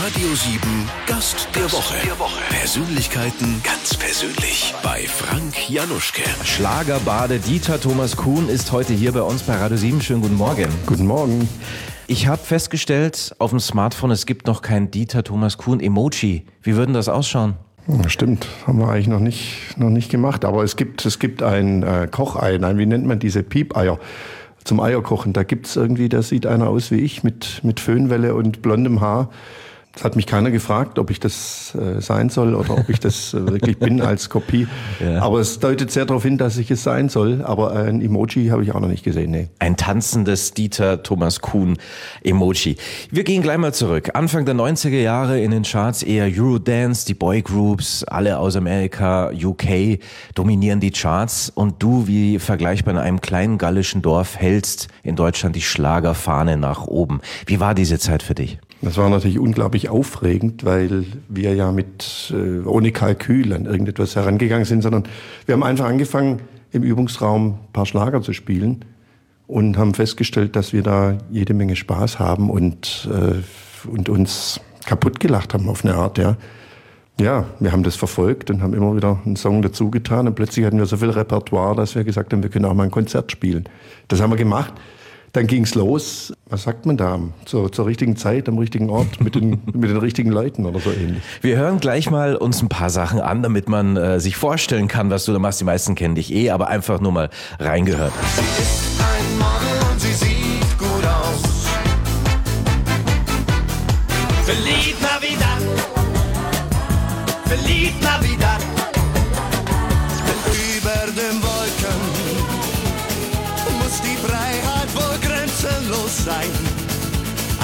Radio 7 Gast der Woche. Persönlichkeiten ganz persönlich bei Frank Januschke. Schlagerbade Dieter Thomas Kuhn ist heute hier bei uns bei Radio 7. Schönen guten Morgen. Guten Morgen. Ich habe festgestellt auf dem Smartphone, es gibt noch kein Dieter Thomas Kuhn Emoji. Wie würden das ausschauen? Ja, Stimmt, haben wir eigentlich noch nicht, noch nicht gemacht. Aber es gibt, es gibt ein äh, Kochei, nein, wie nennt man diese Piepeier zum Eierkochen? Da gibt's irgendwie, da sieht einer aus wie ich mit, mit Föhnwelle und blondem Haar. Es hat mich keiner gefragt, ob ich das äh, sein soll oder ob ich das äh, wirklich bin als Kopie. Ja. Aber es deutet sehr darauf hin, dass ich es sein soll. Aber ein Emoji habe ich auch noch nicht gesehen. Nee. Ein tanzendes Dieter Thomas Kuhn Emoji. Wir gehen gleich mal zurück. Anfang der 90er Jahre in den Charts eher Eurodance, die Boygroups, alle aus Amerika, UK dominieren die Charts und du wie vergleichbar in einem kleinen gallischen Dorf hältst in Deutschland die Schlagerfahne nach oben. Wie war diese Zeit für dich? Das war natürlich unglaublich aufregend, weil wir ja mit äh, ohne Kalkül an irgendetwas herangegangen sind, sondern wir haben einfach angefangen, im Übungsraum ein paar Schlager zu spielen und haben festgestellt, dass wir da jede Menge Spaß haben und, äh, und uns kaputt gelacht haben auf eine Art, ja. Ja, wir haben das verfolgt und haben immer wieder einen Song dazu getan und plötzlich hatten wir so viel Repertoire, dass wir gesagt haben, wir können auch mal ein Konzert spielen. Das haben wir gemacht. Dann ging's los. Was sagt man da? Zur, zur richtigen Zeit, am richtigen Ort, mit den, mit den richtigen Leuten oder so ähnlich. Wir hören gleich mal uns ein paar Sachen an, damit man äh, sich vorstellen kann, was du da machst. Die meisten kennen dich eh, aber einfach nur mal reingehört. Sie ist ein Model und sie sieht gut aus. Feliz sein.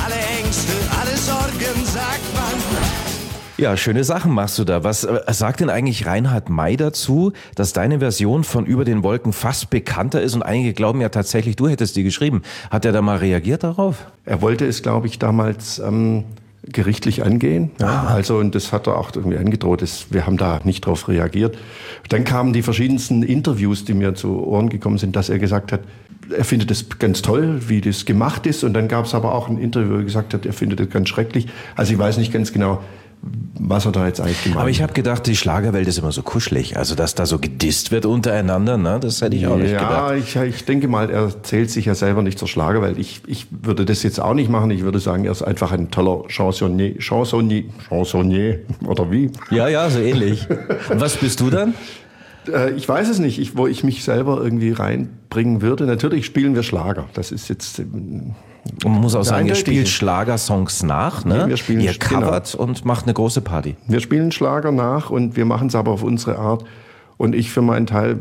Alle Ängste, alle Sorgen, sagt man. Ja, schöne Sachen machst du da. Was äh, sagt denn eigentlich Reinhard May dazu, dass deine Version von Über den Wolken fast bekannter ist und einige glauben ja tatsächlich, du hättest die geschrieben. Hat er da mal reagiert darauf? Er wollte es, glaube ich, damals ähm, gerichtlich angehen. Ja, also, und das hat er auch irgendwie angedroht. Das, wir haben da nicht drauf reagiert. Dann kamen die verschiedensten Interviews, die mir zu Ohren gekommen sind, dass er gesagt hat, er findet es ganz toll, wie das gemacht ist. Und dann gab es aber auch ein Interview, wo er gesagt hat, er findet es ganz schrecklich. Also ich weiß nicht ganz genau, was er da jetzt eigentlich gemacht Aber ich hat. habe gedacht, die Schlagerwelt ist immer so kuschelig. Also, dass da so gedisst wird untereinander, ne? das hätte ich auch nicht ja, gedacht. ich, ich denke mal, er zählt sich ja selber nicht zur Schlagerwelt. Ich, ich würde das jetzt auch nicht machen. Ich würde sagen, er ist einfach ein toller Chansonnier, Chansonnier, Chansonnier oder wie? Ja, ja, so ähnlich. Und was bist du dann? Äh, ich weiß es nicht, ich, wo ich mich selber irgendwie reinbringen würde. Natürlich spielen wir Schlager. Das ist jetzt. ähm, man muss auch sagen, ihr spielt Schlagersongs nach, ne? Nee, wir spielen- ihr genau. covert und macht eine große Party. Wir spielen Schlager nach und wir machen es aber auf unsere Art. Und ich für meinen Teil,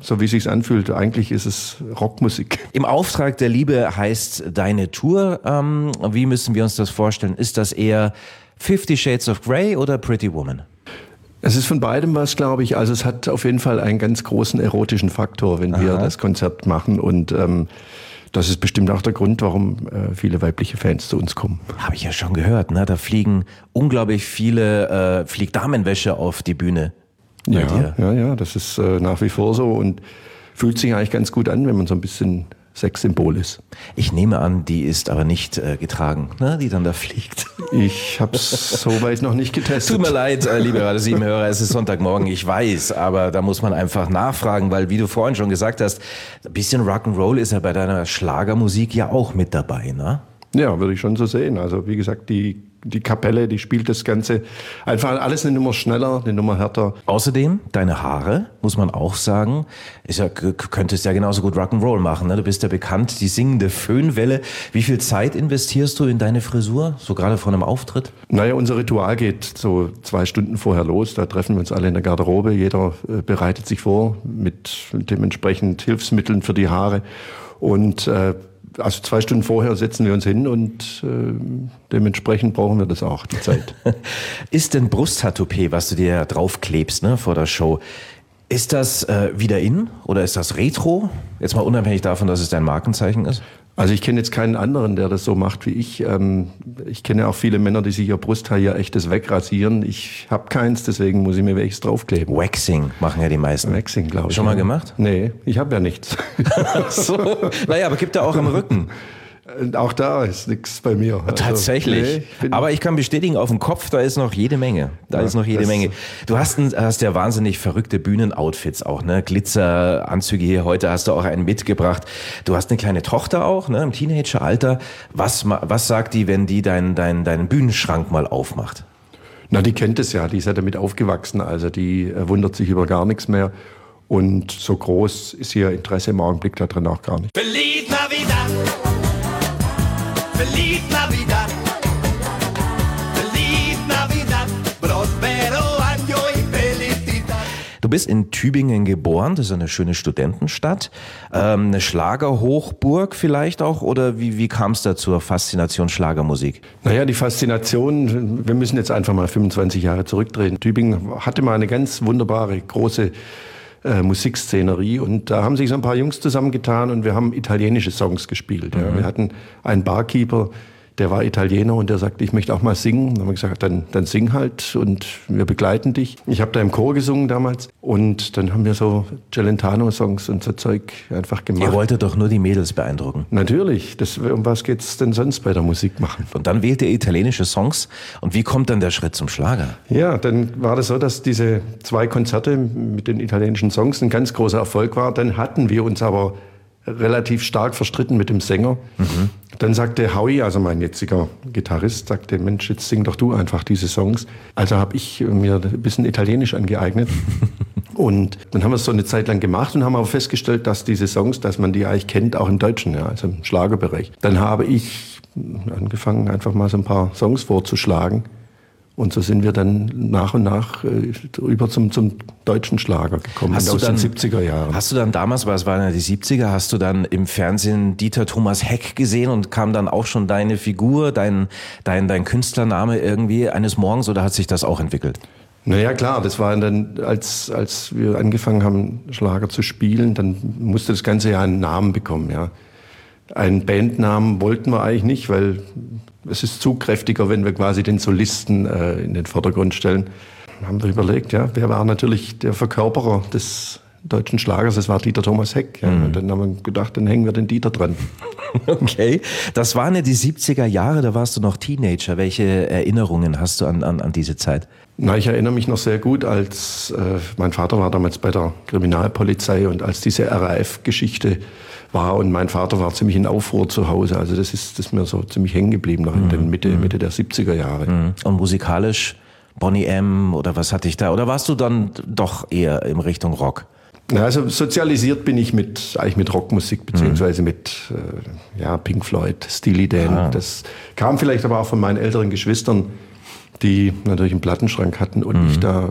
so wie es sich anfühlt, eigentlich ist es Rockmusik. Im Auftrag der Liebe heißt deine Tour. Ähm, wie müssen wir uns das vorstellen? Ist das eher Fifty Shades of Grey oder Pretty Woman? Es ist von beidem was, glaube ich. Also es hat auf jeden Fall einen ganz großen erotischen Faktor, wenn wir Aha. das Konzert machen. Und ähm, das ist bestimmt auch der Grund, warum äh, viele weibliche Fans zu uns kommen. Habe ich ja schon gehört, ne? Da fliegen unglaublich viele, äh, fliegt Damenwäsche auf die Bühne. Dir. ja, ja, das ist äh, nach wie vor so und fühlt sich eigentlich ganz gut an, wenn man so ein bisschen Sexsymbol ist. Ich nehme an, die ist aber nicht äh, getragen, ne? die dann da fliegt. Ich habe es soweit noch nicht getestet. Tut mir leid, äh, liebe Radio 7 Hörer, es ist Sonntagmorgen, ich weiß, aber da muss man einfach nachfragen, weil wie du vorhin schon gesagt hast, ein bisschen Rock'n'Roll ist ja bei deiner Schlagermusik ja auch mit dabei, ne? Ja, würde ich schon so sehen. Also wie gesagt, die, die Kapelle, die spielt das Ganze einfach alles eine Nummer schneller, eine Nummer härter. Außerdem, deine Haare, muss man auch sagen, ist ja, könntest ja genauso gut Rock'n'Roll machen. Ne? Du bist ja bekannt, die singende Föhnwelle. Wie viel Zeit investierst du in deine Frisur, so gerade vor einem Auftritt? Naja, unser Ritual geht so zwei Stunden vorher los. Da treffen wir uns alle in der Garderobe. Jeder äh, bereitet sich vor mit dementsprechend Hilfsmitteln für die Haare. Und äh, also zwei Stunden vorher setzen wir uns hin und äh, dementsprechend brauchen wir das auch, die Zeit. Ist denn Brusttattoo, was du dir draufklebst ne, vor der Show, ist das äh, wieder in oder ist das Retro? Jetzt mal unabhängig davon, dass es dein Markenzeichen ist. Also ich kenne jetzt keinen anderen, der das so macht wie ich. Ähm, ich kenne auch viele Männer, die sich ihr Brusthaar hier echtes wegrasieren. Ich habe keins, deswegen muss ich mir welches draufkleben. Waxing machen ja die meisten. Waxing, glaube ich. Schon mal ja. gemacht? Nee, ich habe ja nichts. so. Naja, aber gibt er auch am Rücken. Äh, Auch da ist nichts bei mir. Also, Tatsächlich. nee, ich Aber ich kann bestätigen, auf dem Kopf, da ist noch jede Menge. Da ist noch jede Menge. Du hast, ein, hast ja wahnsinnig verrückte Bühnenoutfits auch, ne? Glitzeranzüge hier. Heute hast du auch einen mitgebracht. Du hast eine kleine Tochter auch, ne? Im Teenageralter. Was, was sagt die, wenn die deinen dein, deinen Bühnenschrank mal aufmacht? Na, die kennt es ja, die ist ja damit aufgewachsen, also die äh, wundert sich über gar nichts mehr. Und so groß ist ihr Interesse im Augenblick darin auch gar nicht. Feliz Navidad. Feliz Navidad. Feliz Navidad. Prospero año y felicidad. Du bist in Tübingen geboren, das ist eine schöne Studentenstadt. Ähm, eine Schlagerhochburg vielleicht auch? Oder wie, wie kam es da zur Faszination Schlagermusik? Naja, die Faszination, wir müssen jetzt einfach mal 25 Jahre zurückdrehen. Tübingen hatte mal eine ganz wunderbare, große äh, Musikszenerie und da haben sich so ein paar Jungs zusammengetan und wir haben italienische Songs gespielt. Ja. Wir hatten einen Barkeeper, der war Italiener und der sagte, ich möchte auch mal singen. Dann haben wir gesagt, dann, dann sing halt und wir begleiten dich. Ich habe da im Chor gesungen damals und dann haben wir so Celentano-Songs und so Zeug einfach Ihr gemacht. wolltet doch nur die Mädels beeindrucken. Natürlich, das, um was geht's denn sonst bei der Musik machen? Und dann wählt ihr italienische Songs. Und wie kommt dann der Schritt zum Schlager? Ja, dann war das so, dass diese zwei Konzerte mit den italienischen Songs ein ganz großer Erfolg war. Dann hatten wir uns aber relativ stark verstritten mit dem Sänger. Dann sagte Howie, also mein jetziger Gitarrist, sagte, Mensch, jetzt sing doch du einfach diese Songs. Also habe ich mir ein bisschen Italienisch angeeignet. Und dann haben wir es so eine Zeit lang gemacht und haben aber festgestellt, dass diese Songs, dass man die eigentlich kennt, auch im Deutschen, ja, also im Schlagerbereich. Dann habe ich angefangen, einfach mal so ein paar Songs vorzuschlagen. Und so sind wir dann nach und nach äh, rüber zum, zum deutschen Schlager gekommen Hast du aus dann, den 70er Jahren. Hast du dann damals, weil es waren ja die 70er, hast du dann im Fernsehen Dieter Thomas Heck gesehen und kam dann auch schon deine Figur, dein, dein, dein Künstlername irgendwie eines Morgens oder hat sich das auch entwickelt? Naja, klar, das war dann, als, als wir angefangen haben, Schlager zu spielen, dann musste das Ganze ja einen Namen bekommen, ja. Einen Bandnamen wollten wir eigentlich nicht, weil es ist zu kräftiger, wenn wir quasi den Solisten äh, in den Vordergrund stellen. Haben wir überlegt, ja, wer war natürlich der Verkörperer des deutschen Schlagers? Das war Dieter Thomas Heck. Ja. Und dann haben wir gedacht, dann hängen wir den Dieter dran. Okay. Das waren ja die 70er Jahre, da warst du noch Teenager. Welche Erinnerungen hast du an, an, an diese Zeit? Na, ich erinnere mich noch sehr gut, als äh, mein Vater war damals bei der Kriminalpolizei und als diese RAF-Geschichte war und mein Vater war ziemlich in Aufruhr zu Hause. Also das ist, das ist mir so ziemlich hängen geblieben noch in den Mitte, Mitte der 70er Jahre. Und musikalisch Bonnie M. oder was hatte ich da? Oder warst du dann doch eher in Richtung Rock? Also sozialisiert bin ich mit eigentlich mit Rockmusik beziehungsweise mit äh, ja, Pink Floyd, Steely Dan. Das kam vielleicht aber auch von meinen älteren Geschwistern, die natürlich einen Plattenschrank hatten und ich da äh,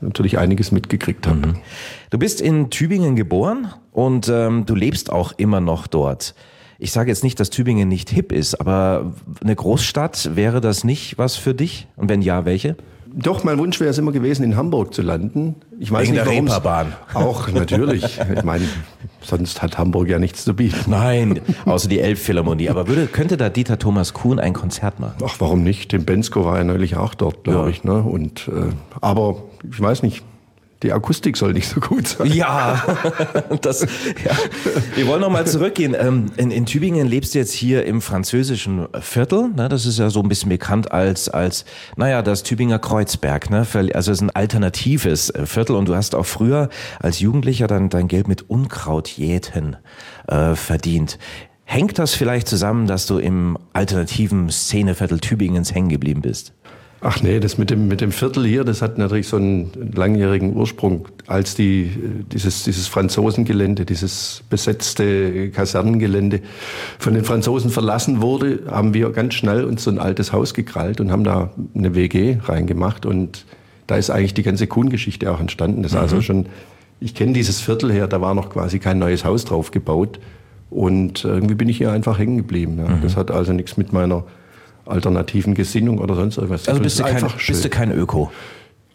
natürlich einiges mitgekriegt habe. Du bist in Tübingen geboren und ähm, du lebst auch immer noch dort. Ich sage jetzt nicht, dass Tübingen nicht hip ist, aber eine Großstadt wäre das nicht was für dich? Und wenn ja, welche? Doch, mein Wunsch wäre es immer gewesen, in Hamburg zu landen. Ich weiß Wegen nicht, der Reeperbahn. Auch natürlich. Ich meine, sonst hat Hamburg ja nichts zu bieten. Nein, außer die Elbphilharmonie. Aber würde, könnte da Dieter Thomas Kuhn ein Konzert machen? Ach, warum nicht? Tim Bensko war ja neulich auch dort, glaube Ja. ich. Ne? Und, äh, aber ich weiß nicht, die Akustik soll nicht so gut sein. Ja, das, ja. wir wollen noch mal zurückgehen. Ähm, In, in Tübingen lebst du jetzt hier im französischen Viertel. Ne? Das ist ja so ein bisschen bekannt als, als naja, das Tübinger Kreuzberg. Ne? Also es ist ein alternatives äh, Viertel und du hast auch früher als Jugendlicher dann dein Geld mit Unkrautjäten äh, verdient. Hängt das vielleicht zusammen, dass du im alternativen Szeneviertel Tübingens hängen geblieben bist? Ach nee, das mit dem, mit dem Viertel hier, das hat natürlich so einen langjährigen Ursprung. Als die, dieses, dieses Franzosengelände, dieses besetzte Kasernengelände von den Franzosen verlassen wurde, haben wir ganz schnell uns so ein altes Haus gekrallt und haben da eine WG reingemacht. Und da ist eigentlich die ganze Kuhn-Geschichte auch entstanden. Das ist also schon, ich kenne dieses Viertel her, da war noch quasi kein neues Haus drauf gebaut. Und irgendwie bin ich hier einfach hängen geblieben. Ja. Das hat also nichts mit meiner alternativen Gesinnung oder sonst irgendwas. zu Also tun. bist du kein, bist du kein Öko?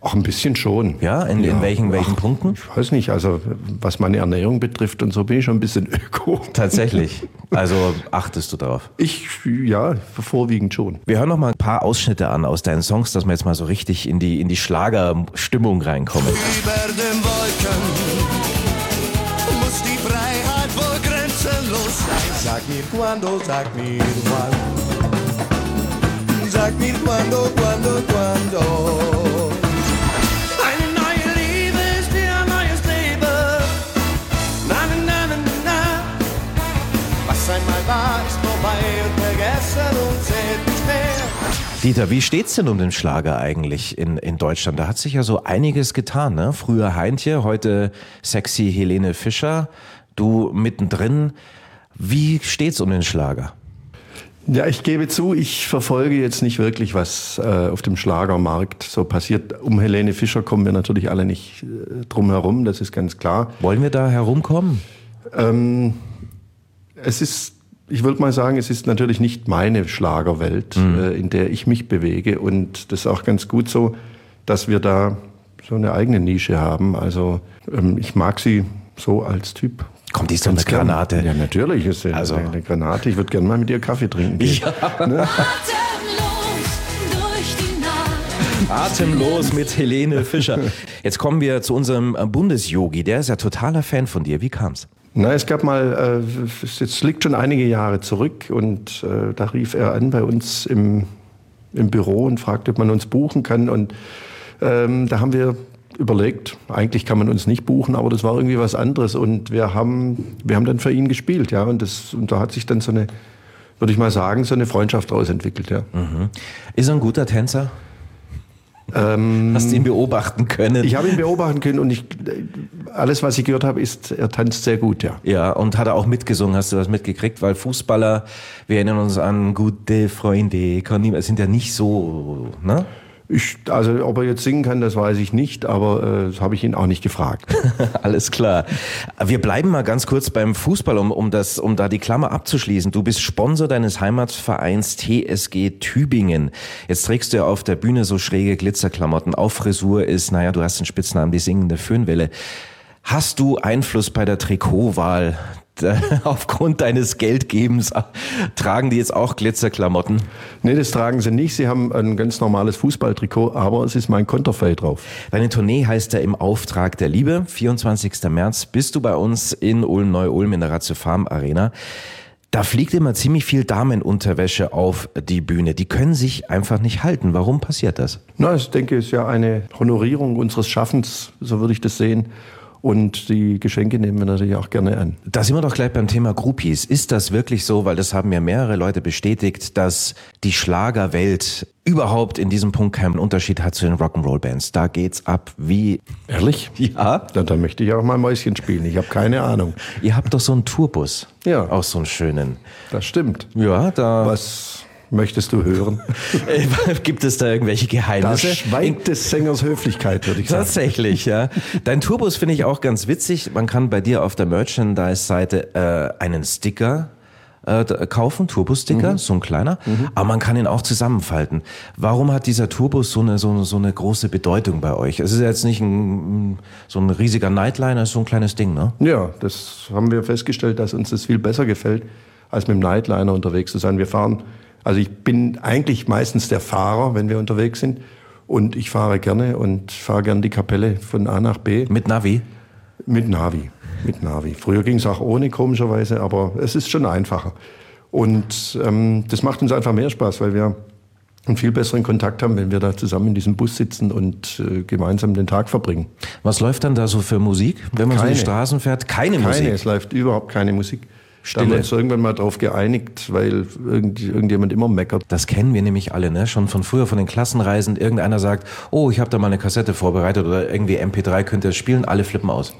Auch ein bisschen schon. Ja, in, in welchen, welchen Punkten? Ich weiß nicht, also was meine Ernährung betrifft und so bin ich schon ein bisschen öko. Tatsächlich. Also achtest du darauf. Ich, ja, vorwiegend schon. Wir hören noch mal ein paar Ausschnitte an aus deinen Songs, dass wir jetzt mal so richtig in die, in die Schlagerstimmung reinkommen. Über den Wolken muss die Freiheit wohl grenzenlos sein. Sag mir cuando, sag mir wann. Sag mir zählt nicht mehr. Dieter, wie steht's denn um den Schlager eigentlich in, in Deutschland? Da hat sich ja so einiges getan, ne? Früher Heintje, heute sexy Helene Fischer, du mittendrin. Wie steht's um den Schlager? Ja, ich gebe zu, ich verfolge jetzt nicht wirklich, was äh, auf dem Schlagermarkt so passiert. Um Helene Fischer kommen wir natürlich alle nicht äh, drum herum, das ist ganz klar. Wollen wir da herumkommen? Ähm, es ist, ich würde mal sagen, es ist natürlich nicht meine Schlagerwelt, äh, in der ich mich bewege. Und das ist auch ganz gut so, dass wir da so eine eigene Nische haben. Also ähm, ich mag sie so als Typ. Komm, die doch eine gern. Granate. Ja, natürlich ist sie Also- eine Granate. Ich würde gerne mal mit ihr Kaffee trinken. gehen. Atemlos durch die Nacht. Atemlos mit Helene Fischer. Jetzt kommen wir zu unserem äh, Bundesyogi. Der ist ja totaler Fan von dir. Wie kam's? Na, es gab mal, äh, es es liegt schon einige Jahre zurück und äh, da rief er an bei uns im, im Büro und fragte, ob man uns buchen kann. Und ähm, da haben wir überlegt, eigentlich kann man uns nicht buchen, aber das war irgendwie was anderes. Und wir haben, wir haben dann für ihn gespielt, ja. Und, das, und da hat sich dann so eine, würde ich mal sagen, so eine Freundschaft daraus entwickelt, ja. Ist er ein guter Tänzer? Hast du ihn beobachten können? Ähm, Ich habe ihn beobachten können und ich, alles, was ich gehört habe, ist, er tanzt sehr gut, ja. Ja, und hat er auch mitgesungen, hast du das mitgekriegt? Weil Fußballer, wir erinnern uns an gute Freunde, sind ja nicht so, ne? Ich, also ob er jetzt singen kann, das weiß ich nicht, aber äh, das habe ich ihn auch nicht gefragt. Alles klar. Wir bleiben mal ganz kurz beim Fußball, um, um, das, um da die Klammer abzuschließen. Du bist Sponsor deines Heimatvereins TSG Tübingen. Jetzt trägst du ja auf der Bühne so schräge Glitzerklamotten. Auf Frisur ist, naja, du hast den Spitznamen die singende Föhnwelle. Hast du Einfluss bei der Trikotwahl? Aufgrund deines Geldgebens tragen die jetzt auch Glitzerklamotten. nee, das tragen sie nicht. Sie haben ein ganz normales Fußballtrikot, aber es ist mein Konterfei drauf. Deine Tournee heißt ja im Auftrag der Liebe. 24. März bist du bei uns in Ulm-Neu-Ulm in der Ratio Farm Arena. Da fliegt immer ziemlich viel Damenunterwäsche auf die Bühne. Die können sich einfach nicht halten. Warum passiert das? Na, ich denke, es ist ja eine Honorierung unseres Schaffens, so würde ich das sehen. Und die Geschenke nehmen wir natürlich auch gerne an. Da sind wir doch gleich beim Thema Groupies. Ist das wirklich so, weil das haben ja mehrere Leute bestätigt, dass die Schlagerwelt überhaupt in diesem Punkt keinen Unterschied hat zu den Rock'n'Roll-Bands? Da geht's ab wie... Ehrlich? Ja? Na, dann möchte ich auch mal Mäuschen spielen. Ich habe keine Ahnung. Ihr habt doch so einen Tourbus. Ja. Auch so einen schönen. Das stimmt. Ja, da... Was möchtest du hören? Äh, Gibt es da irgendwelche Geheimnisse? schweigt des Sängers Höflichkeit, würde ich sagen. Tatsächlich, ja. Dein Tourbus finde ich auch ganz witzig. Man kann bei dir auf der Merchandise-Seite äh, einen Sticker äh, kaufen, Turbus-Sticker, so ein kleiner, aber man kann ihn auch zusammenfalten. Warum hat dieser Turbus so eine, so, so eine große Bedeutung bei euch? Es ist ja jetzt nicht ein, so ein riesiger Nightliner, es ist so ein kleines Ding, ne? Ja, das haben wir festgestellt, dass uns das viel besser gefällt, als mit dem Nightliner unterwegs zu sein. Wir fahren, also ich bin eigentlich meistens der Fahrer, wenn wir unterwegs sind. Und ich fahre gerne und fahre gerne die Kapelle von A nach B Mit Navi. mit Navi. Mit Navi. Früher ging es auch ohne, komischerweise, aber es ist schon einfacher. Und ähm, das macht uns einfach mehr Spaß, weil wir einen viel besseren Kontakt haben, wenn wir da zusammen in diesem Bus sitzen und äh, gemeinsam den Tag verbringen. Was läuft dann da so für Musik, wenn man so Keine. die Straßen fährt? Keine, Keine, Musik. es läuft überhaupt keine Musik. Da haben Stille. wir uns irgendwann mal drauf geeinigt, weil irgend, irgendjemand immer meckert. Das kennen wir nämlich alle, ne? Schon von früher, von den Klassenreisen. Irgendeiner sagt, oh, ich habe da mal eine Kassette vorbereitet oder irgendwie MP3 könnt ihr spielen, alle flippen aus.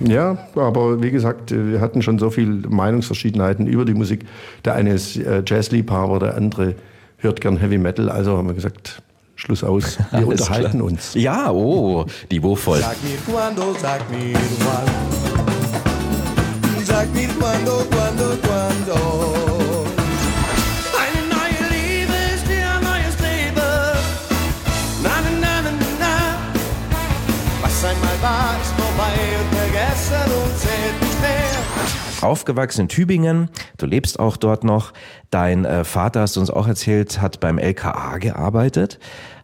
Ja, aber wie gesagt, wir hatten schon so viel Meinungsverschiedenheiten über die Musik. Der eine ist äh, Jazzliebhaber, der andere hört gern Heavy Metal. Also haben wir gesagt, Schluss aus. Wir unterhalten klar. uns. Ja, oh, niveauvoll. Sag mir cuando, sag mir wann. Mir cuando, cuando, cuando. Eine neue Liebe ist wie ein neues Leben. Na, na, na, na, na. Was einmal war, ist vorbei und vergessen und zählt nicht mehr. Aufgewachsen in Tübingen, du lebst auch dort noch. Dein äh, Vater, hast du uns auch erzählt, hat beim LKA gearbeitet.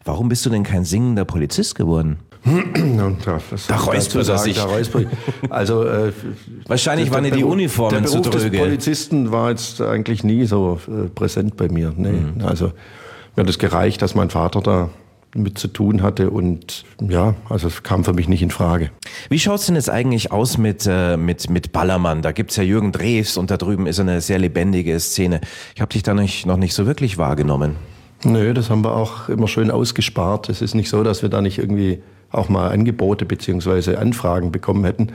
Warum bist du denn kein singender Polizist geworden? Da, räuspert er sich. Also äh, Wahrscheinlich waren dir die Uniformen der zu Beruf des dröge. Polizisten war jetzt eigentlich nie so äh, präsent bei mir. Nee. Mhm. Also mir hat es gereicht, dass mein Vater da mit zu tun hatte und ja, also es kam für mich nicht in Frage. Wie schaut's denn jetzt eigentlich aus mit, äh, mit, mit Ballermann? Da gibt's ja Jürgen Drews und da drüben ist eine sehr lebendige Szene. Ich habe dich da nicht, noch nicht so wirklich wahrgenommen. Nö, das haben wir auch immer schön ausgespart. Es ist nicht so, dass wir da nicht irgendwie auch mal Angebote beziehungsweise Anfragen bekommen hätten.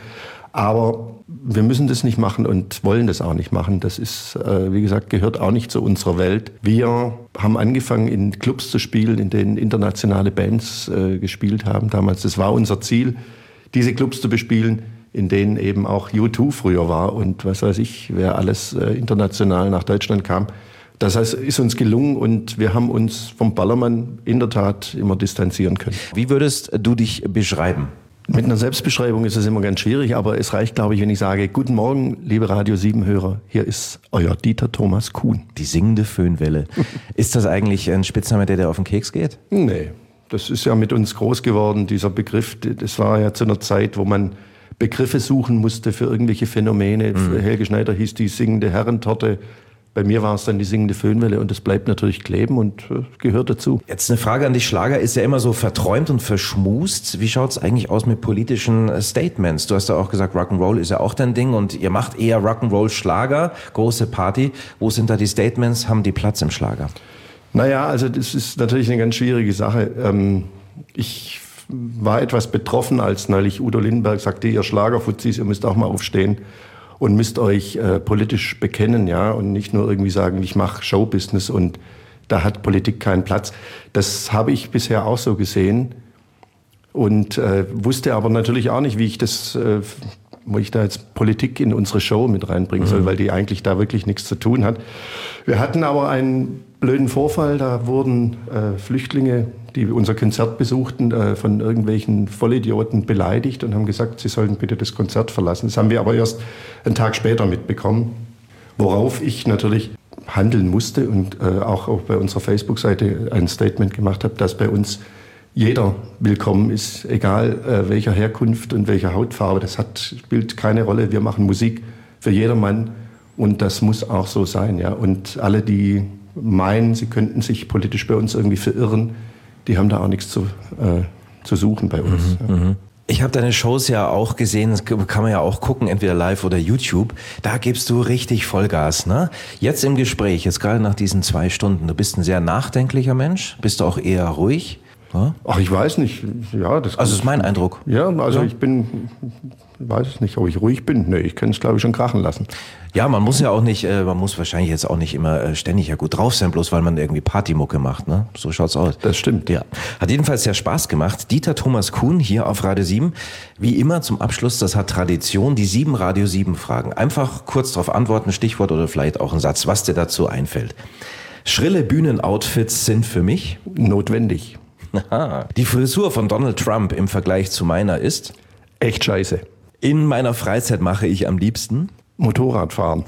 Aber wir müssen das nicht machen und wollen das auch nicht machen. Das ist, äh, wie gesagt, gehört auch nicht zu unserer Welt. Wir haben angefangen, in Clubs zu spielen, in denen internationale Bands äh, gespielt haben damals. Das war unser Ziel, diese Clubs zu bespielen, in denen eben auch U2 früher war und was weiß ich, wer alles äh, international nach Deutschland kam. Das heißt, ist uns gelungen und wir haben uns vom Ballermann in der Tat immer distanzieren können. Wie würdest du dich beschreiben? Mit einer Selbstbeschreibung ist es immer ganz schwierig, aber es reicht, glaube ich, wenn ich sage, guten Morgen, liebe Radio 7 Hörer, hier ist euer Dieter Thomas Kuhn. Die singende Föhnwelle. ist das eigentlich ein Spitzname, der dir auf den Keks geht? Nee, das ist ja mit uns groß geworden, dieser Begriff. Das war ja zu einer Zeit, wo man Begriffe suchen musste für irgendwelche Phänomene. Für Helge Schneider hieß die singende Herrentorte. Bei mir war es dann die singende Föhnwelle und das bleibt natürlich kleben und äh, gehört dazu. Jetzt eine Frage an dich. Schlager ist ja immer so verträumt und verschmust. Wie schaut's eigentlich aus mit politischen äh, Statements? Du hast ja auch gesagt, Rock'n'Roll ist ja auch dein Ding und ihr macht eher Rock'n'Roll Schlager, große Party. Wo sind da die Statements? Haben die Platz im Schlager? Naja, also das ist natürlich eine ganz schwierige Sache. Ähm, ich war etwas betroffen, als neulich Udo Lindenberg sagte, ihr Schlagerfuzis, ihr müsst auch mal aufstehen und müsst euch äh, politisch bekennen, ja, und nicht nur irgendwie sagen, ich mache Showbusiness und da hat Politik keinen Platz. Das habe ich bisher auch so gesehen und äh, wusste aber natürlich auch nicht, wie ich das, äh, wo ich da jetzt Politik in unsere Show mit reinbringen soll, weil die eigentlich da wirklich nichts zu tun hat. Wir hatten aber einen blöden Vorfall, da wurden äh, Flüchtlinge, die unser Konzert besuchten, äh, von irgendwelchen Vollidioten beleidigt und haben gesagt, sie sollten bitte das Konzert verlassen. Das haben wir aber erst einen Tag später mitbekommen, worauf ich natürlich handeln musste und äh, auch bei unserer Facebook-Seite ein Statement gemacht habe, dass bei uns jeder willkommen ist, egal äh, welcher Herkunft und welcher Hautfarbe. Das hat, spielt keine Rolle. Wir machen Musik für jedermann und das muss auch so sein. Ja? Und alle, die meinen, sie könnten sich politisch bei uns irgendwie verirren, die haben da auch nichts zu, äh, zu suchen bei uns. ja. Ich habe deine Shows ja auch gesehen, das kann man ja auch gucken, entweder live oder YouTube. Da gibst du richtig Vollgas, ne? Jetzt im Gespräch, jetzt gerade nach diesen zwei Stunden, du bist ein sehr nachdenklicher Mensch, bist du auch eher ruhig? Ja? Ach, ich weiß nicht. Ja, das Also ist mein Eindruck. Ja, also ich bin, weiß es nicht, ob ich ruhig bin. Nee, ich kann es, glaube ich, schon krachen lassen. Ja, man muss ja auch nicht, äh, man muss wahrscheinlich jetzt auch nicht immer äh, ständig ja gut drauf sein, bloß weil man irgendwie Partymucke macht, ne? So schaut's aus. Das stimmt. Ja. Hat jedenfalls sehr Spaß gemacht. Dieter Thomas Kuhn hier auf Radio 7. Wie immer zum Abschluss, das hat Tradition, die sieben Radio 7 Fragen. Einfach kurz darauf antworten, Stichwort oder vielleicht auch ein Satz, was dir dazu einfällt. Schrille Bühnenoutfits sind für mich. Notwendig. Aha. Die Frisur von Donald Trump im Vergleich zu meiner ist. Echt scheiße. In meiner Freizeit mache ich am liebsten. Motorradfahren.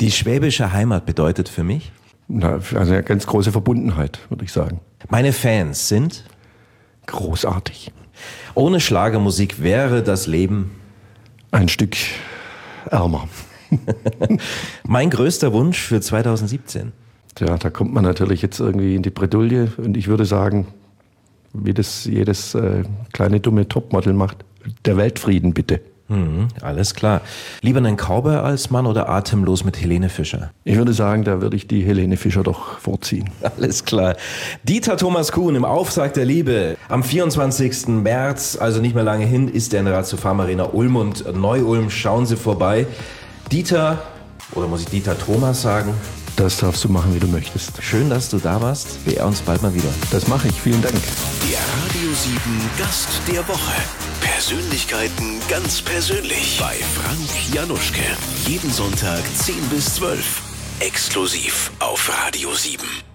Die schwäbische Heimat bedeutet für mich. Na, also eine ganz große Verbundenheit, würde ich sagen. Meine Fans sind. Großartig. Ohne Schlagermusik wäre das Leben. Ein Stück ärmer. Mein größter Wunsch für 2017. Tja, da kommt man natürlich jetzt irgendwie in die Bredouille und ich würde sagen, wie das jedes äh, kleine dumme Topmodel macht, der Weltfrieden bitte. Mhm, alles klar. Lieber einen Cowboy als Mann oder atemlos mit Helene Fischer? Ich würde sagen, da würde ich die Helene Fischer doch vorziehen. Alles klar. Dieter Thomas Kuhn im Auftrag der Liebe. Am 24. März, also nicht mehr lange hin, ist der in der Ratio Farm Arena Ulm und Neu-Ulm. Schauen Sie vorbei. Dieter, oder muss ich Dieter Thomas sagen? Das darfst du machen, wie du möchtest. Schön, dass du da warst. Wir uns bald mal wieder. Das mache ich. Vielen Dank. Der Radio 7 Gast der Woche. Persönlichkeiten ganz persönlich bei Frank Januschke. Jeden Sonntag 10 bis 12. Exklusiv auf Radio 7.